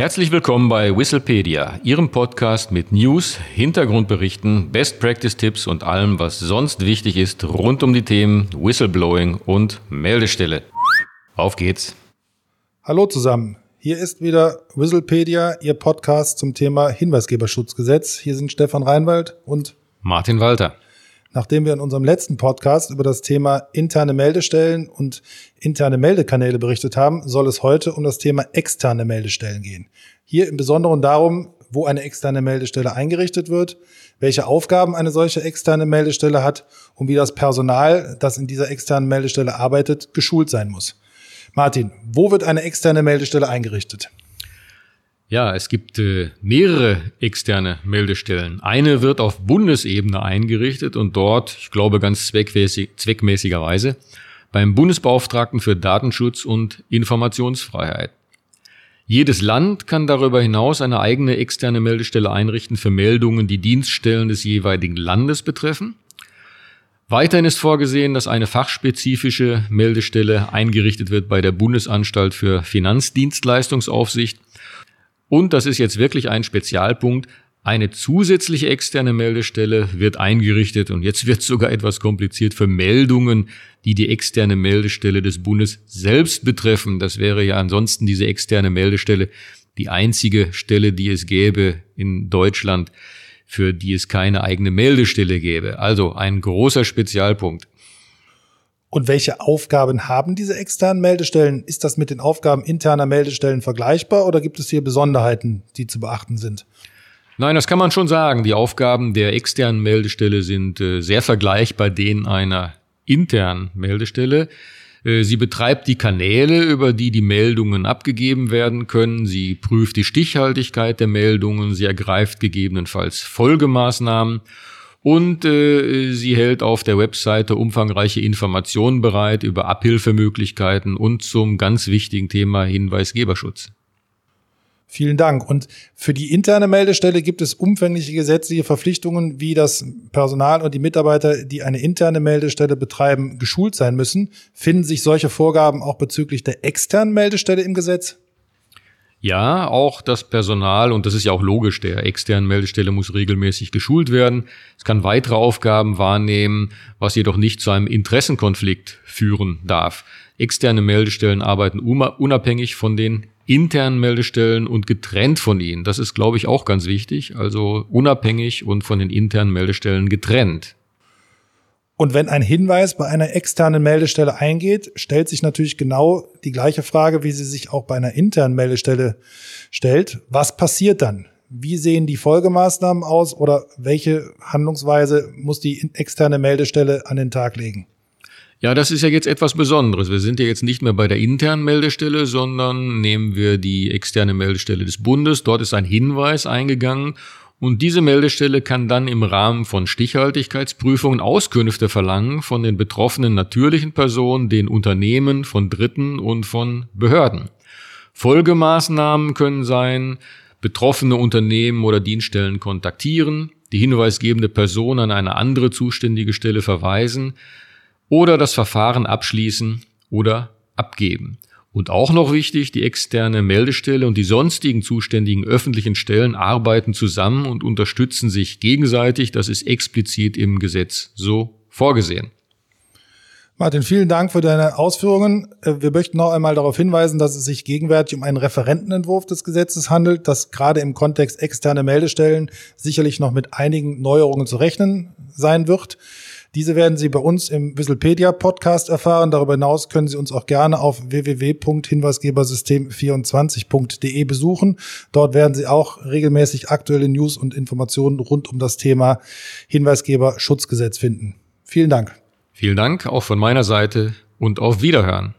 Herzlich willkommen bei Whistlepedia, Ihrem Podcast mit News, Hintergrundberichten, Best Practice Tipps und allem, was sonst wichtig ist rund um die Themen Whistleblowing und Meldestelle. Auf geht's. Hallo zusammen. Hier ist wieder Whistlepedia, Ihr Podcast zum Thema Hinweisgeberschutzgesetz. Hier sind Stefan Reinwald und Martin Walter. Nachdem wir in unserem letzten Podcast über das Thema interne Meldestellen und interne Meldekanäle berichtet haben, soll es heute um das Thema externe Meldestellen gehen. Hier im Besonderen darum, wo eine externe Meldestelle eingerichtet wird, welche Aufgaben eine solche externe Meldestelle hat und wie das Personal, das in dieser externen Meldestelle arbeitet, geschult sein muss. Martin, wo wird eine externe Meldestelle eingerichtet? Ja, es gibt äh, mehrere externe Meldestellen. Eine wird auf Bundesebene eingerichtet und dort, ich glaube ganz zweckmäßig, zweckmäßigerweise, beim Bundesbeauftragten für Datenschutz und Informationsfreiheit. Jedes Land kann darüber hinaus eine eigene externe Meldestelle einrichten für Meldungen, die Dienststellen des jeweiligen Landes betreffen. Weiterhin ist vorgesehen, dass eine fachspezifische Meldestelle eingerichtet wird bei der Bundesanstalt für Finanzdienstleistungsaufsicht und das ist jetzt wirklich ein Spezialpunkt. Eine zusätzliche externe Meldestelle wird eingerichtet und jetzt wird sogar etwas kompliziert für Meldungen, die die externe Meldestelle des Bundes selbst betreffen. Das wäre ja ansonsten diese externe Meldestelle die einzige Stelle, die es gäbe in Deutschland, für die es keine eigene Meldestelle gäbe. Also ein großer Spezialpunkt. Und welche Aufgaben haben diese externen Meldestellen? Ist das mit den Aufgaben interner Meldestellen vergleichbar oder gibt es hier Besonderheiten, die zu beachten sind? Nein, das kann man schon sagen. Die Aufgaben der externen Meldestelle sind äh, sehr vergleichbar denen einer internen Meldestelle. Äh, sie betreibt die Kanäle, über die die Meldungen abgegeben werden können. Sie prüft die Stichhaltigkeit der Meldungen. Sie ergreift gegebenenfalls Folgemaßnahmen und äh, sie hält auf der Webseite umfangreiche Informationen bereit über Abhilfemöglichkeiten und zum ganz wichtigen Thema Hinweisgeberschutz. Vielen Dank. Und für die interne Meldestelle gibt es umfängliche gesetzliche Verpflichtungen, wie das Personal und die Mitarbeiter, die eine interne Meldestelle betreiben, geschult sein müssen. Finden sich solche Vorgaben auch bezüglich der externen Meldestelle im Gesetz? Ja, auch das Personal, und das ist ja auch logisch, der externen Meldestelle muss regelmäßig geschult werden. Es kann weitere Aufgaben wahrnehmen, was jedoch nicht zu einem Interessenkonflikt führen darf. Externe Meldestellen arbeiten unabhängig von den internen Meldestellen und getrennt von ihnen. Das ist, glaube ich, auch ganz wichtig. Also unabhängig und von den internen Meldestellen getrennt. Und wenn ein Hinweis bei einer externen Meldestelle eingeht, stellt sich natürlich genau die gleiche Frage, wie sie sich auch bei einer internen Meldestelle stellt. Was passiert dann? Wie sehen die Folgemaßnahmen aus oder welche Handlungsweise muss die externe Meldestelle an den Tag legen? Ja, das ist ja jetzt etwas Besonderes. Wir sind ja jetzt nicht mehr bei der internen Meldestelle, sondern nehmen wir die externe Meldestelle des Bundes. Dort ist ein Hinweis eingegangen und diese Meldestelle kann dann im Rahmen von Stichhaltigkeitsprüfungen Auskünfte verlangen von den betroffenen natürlichen Personen, den Unternehmen, von Dritten und von Behörden. Folgemaßnahmen können sein, betroffene Unternehmen oder Dienststellen kontaktieren, die hinweisgebende Person an eine andere zuständige Stelle verweisen oder das Verfahren abschließen oder abgeben. Und auch noch wichtig, die externe Meldestelle und die sonstigen zuständigen öffentlichen Stellen arbeiten zusammen und unterstützen sich gegenseitig. Das ist explizit im Gesetz so vorgesehen. Martin, vielen Dank für deine Ausführungen. Äh, wir möchten noch einmal darauf hinweisen, dass es sich gegenwärtig um einen Referentenentwurf des Gesetzes handelt, das gerade im Kontext externe Meldestellen sicherlich noch mit einigen Neuerungen zu rechnen sein wird. Diese werden Sie bei uns im Whistlepedia Podcast erfahren. Darüber hinaus können Sie uns auch gerne auf www.hinweisgebersystem24.de besuchen. Dort werden Sie auch regelmäßig aktuelle News und Informationen rund um das Thema Hinweisgeberschutzgesetz finden. Vielen Dank. Vielen Dank auch von meiner Seite und auf Wiederhören.